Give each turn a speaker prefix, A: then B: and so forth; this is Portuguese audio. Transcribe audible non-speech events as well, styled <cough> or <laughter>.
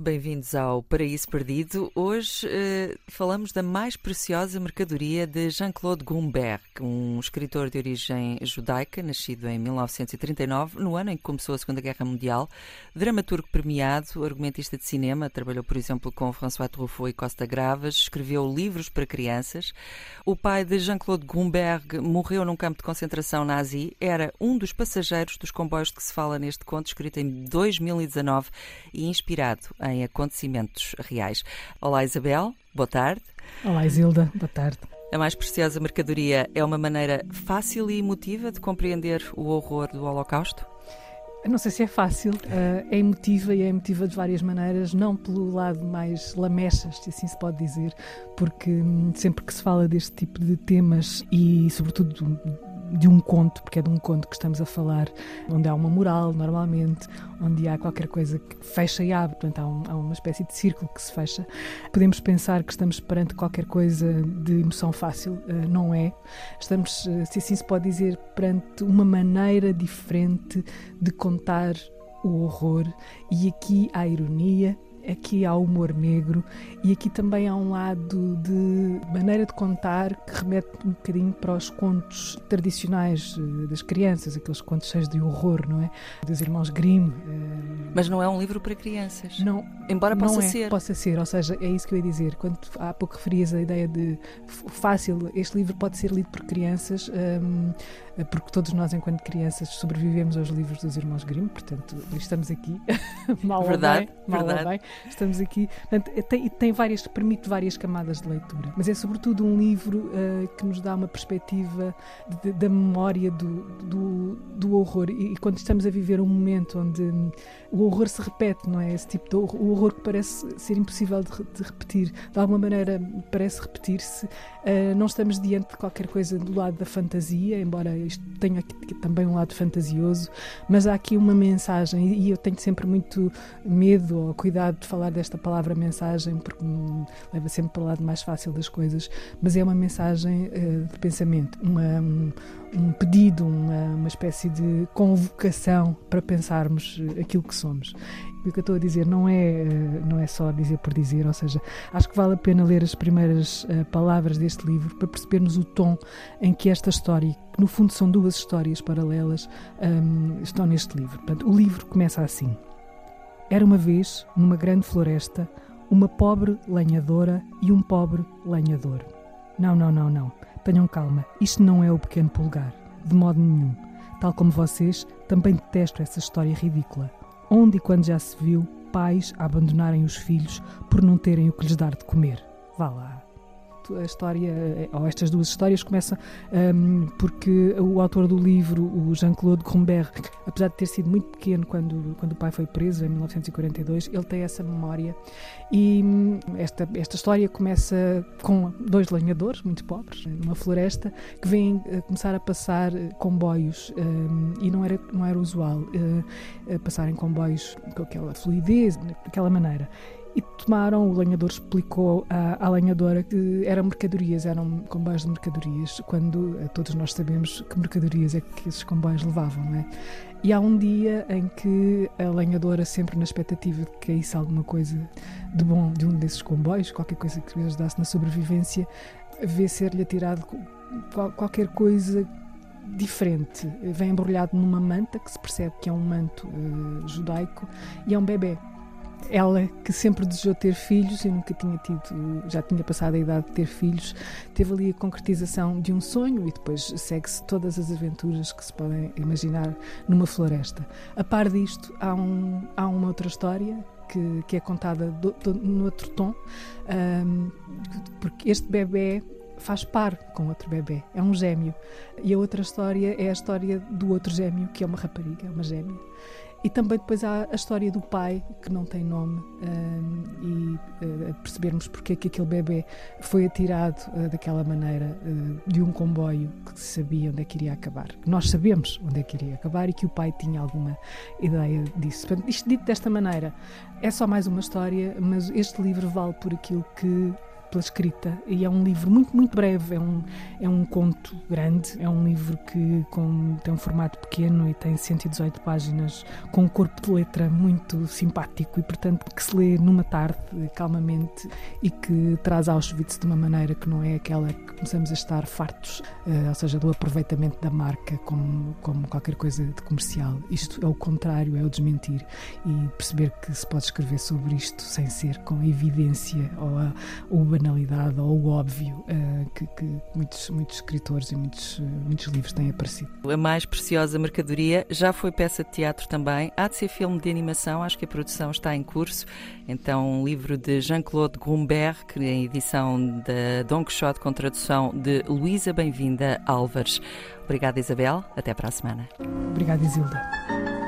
A: bem-vindos ao Paraíso Perdido. Hoje eh, falamos da mais preciosa mercadoria de Jean-Claude Gumbert, um escritor de origem judaica, nascido em 1939, no ano em que começou a Segunda Guerra Mundial, dramaturgo premiado, argumentista de cinema, trabalhou, por exemplo, com François Truffaut e Costa Gravas, escreveu livros para crianças. O pai de Jean-Claude Gumbert morreu num campo de concentração nazi, era um dos passageiros dos comboios que se fala neste conto, escrito em 2019 e inspirado inspirado em acontecimentos reais. Olá, Isabel, boa tarde.
B: Olá, Isilda, boa tarde.
A: A mais preciosa mercadoria é uma maneira fácil e emotiva de compreender o horror do Holocausto?
B: Não sei se é fácil, eh, é emotiva e é emotiva de várias maneiras, não pelo lado mais lamechas, se assim se pode dizer, porque hum, sempre que se fala deste tipo de temas e, sobretudo, de um conto, porque é de um conto que estamos a falar, onde há uma moral, normalmente, onde há qualquer coisa que fecha e abre, portanto, há, um, há uma espécie de círculo que se fecha. Podemos pensar que estamos perante qualquer coisa de emoção fácil, uh, não é. Estamos, uh, se assim se pode dizer, perante uma maneira diferente de contar o horror, e aqui há ironia, aqui há humor negro e aqui também há um lado de maneira de contar que remete um bocadinho para os contos tradicionais eh, das crianças, aqueles contos cheios de horror, não é? Dos irmãos Grimm.
A: Eh, Mas não é um livro para crianças.
B: Não.
A: Embora
B: não
A: possa
B: é,
A: ser.
B: Possa ser, ou seja, é isso que eu ia dizer. Quando há pouco referias a ideia de fácil, este livro pode ser lido por crianças, ehm, porque todos nós, enquanto crianças, sobrevivemos aos livros dos irmãos Grimm, portanto, estamos aqui, <laughs> mal
A: verdade,
B: bem, mal
A: verdade.
B: bem, estamos aqui. Portanto, tem, tem várias, permite várias camadas de leitura, mas é sobretudo um livro uh, que nos dá uma perspectiva de, da memória do, do, do horror. E, e, quando estamos a viver um momento onde o horror se repete, não é? Esse tipo de horror, o horror que parece ser impossível de, de repetir, de alguma maneira parece repetir-se, uh, não estamos diante de qualquer coisa do lado da fantasia, embora isto tenha também um lado fantasioso, mas há aqui uma mensagem e eu tenho sempre muito medo ou cuidado de falar desta palavra mensagem porque leva sempre para o lado mais fácil das coisas, mas é uma mensagem uh, de pensamento, uma, um, pedido, uma, uma espécie de convocação para pensarmos aquilo que somos. O que eu estou a dizer não é, não é só dizer por dizer, ou seja, acho que vale a pena ler as primeiras palavras deste livro para percebermos o tom em que esta história, que no fundo são duas histórias paralelas, um, estão neste livro. Portanto, o livro começa assim. Era uma vez, numa grande floresta, uma pobre lenhadora e um pobre lenhador. Não, não, não, não. Tenham calma. Isto não é o pequeno pulgar. De modo nenhum. Tal como vocês, também detesto essa história ridícula. Onde e quando já se viu pais abandonarem os filhos por não terem o que lhes dar de comer? Vá lá a história, eh, ou estas duas histórias, começam um, porque o autor do livro, o Jean-Claude Grumbert, apesar de ter sido muito pequeno quando, quando o pai foi preso, em 1942, ele tem essa memória. E hum, esta, esta história começa com dois lenhadores, muito pobres, numa floresta, que vêm a começar a passar eh, comboios, um, e não era, não era usual uh, passarem comboios com aquela fluidez, daquela maneira e tomaram, o lenhador explicou à, à lenhadora que eram mercadorias, eram comboios de mercadorias, quando eh, todos nós sabemos que mercadorias é que esses comboios levavam, não é? E há um dia em que a lenhadora, sempre na expectativa de que caísse alguma coisa de bom de um desses comboios, qualquer coisa que lhe ajudasse na sobrevivência, vê ser-lhe atirado qualquer coisa diferente. Vem embrulhado numa manta, que se percebe que é um manto uh, judaico, e é um bebê ela que sempre desejou ter filhos e nunca tinha tido, já tinha passado a idade de ter filhos, teve ali a concretização de um sonho e depois segue-se todas as aventuras que se podem imaginar numa floresta. A par disto, há, um, há uma outra história que, que é contada do, do, no outro tom, um, porque este bebê faz par com outro bebê, é um gêmeo. E a outra história é a história do outro gêmeo, que é uma rapariga, é uma gêmea E também depois há a história do pai, que não tem nome, um, e uh, percebermos porque é que aquele bebê foi atirado uh, daquela maneira uh, de um comboio que sabia onde é que iria acabar. Nós sabemos onde é que iria acabar e que o pai tinha alguma ideia disso. Portanto, isto dito desta maneira, é só mais uma história, mas este livro vale por aquilo que pela escrita e é um livro muito, muito breve, é um, é um conto grande, é um livro que com, tem um formato pequeno e tem 118 páginas, com um corpo de letra muito simpático e, portanto, que se lê numa tarde, calmamente, e que traz Auschwitz de uma maneira que não é aquela que começamos a estar fartos, uh, ou seja, do aproveitamento da marca como, como qualquer coisa de comercial. Isto é o contrário, é o desmentir e perceber que se pode escrever sobre isto sem ser com evidência ou a, ou banalidade ou o óbvio uh, que, que, muitos, muitos escritores e muitos, uh, muitos livros têm aparecido.
A: A mais preciosa mercadoria já foi peça de teatro também, há de ser filme de animação, acho que a produção está em curso. Então, um livro de Jean-Claude Grumbert, em edição da Don Quixote, com tradução de Luísa Bem-vinda Álvares. Obrigada, Isabel. Até para a semana.
B: Obrigada, Isilda.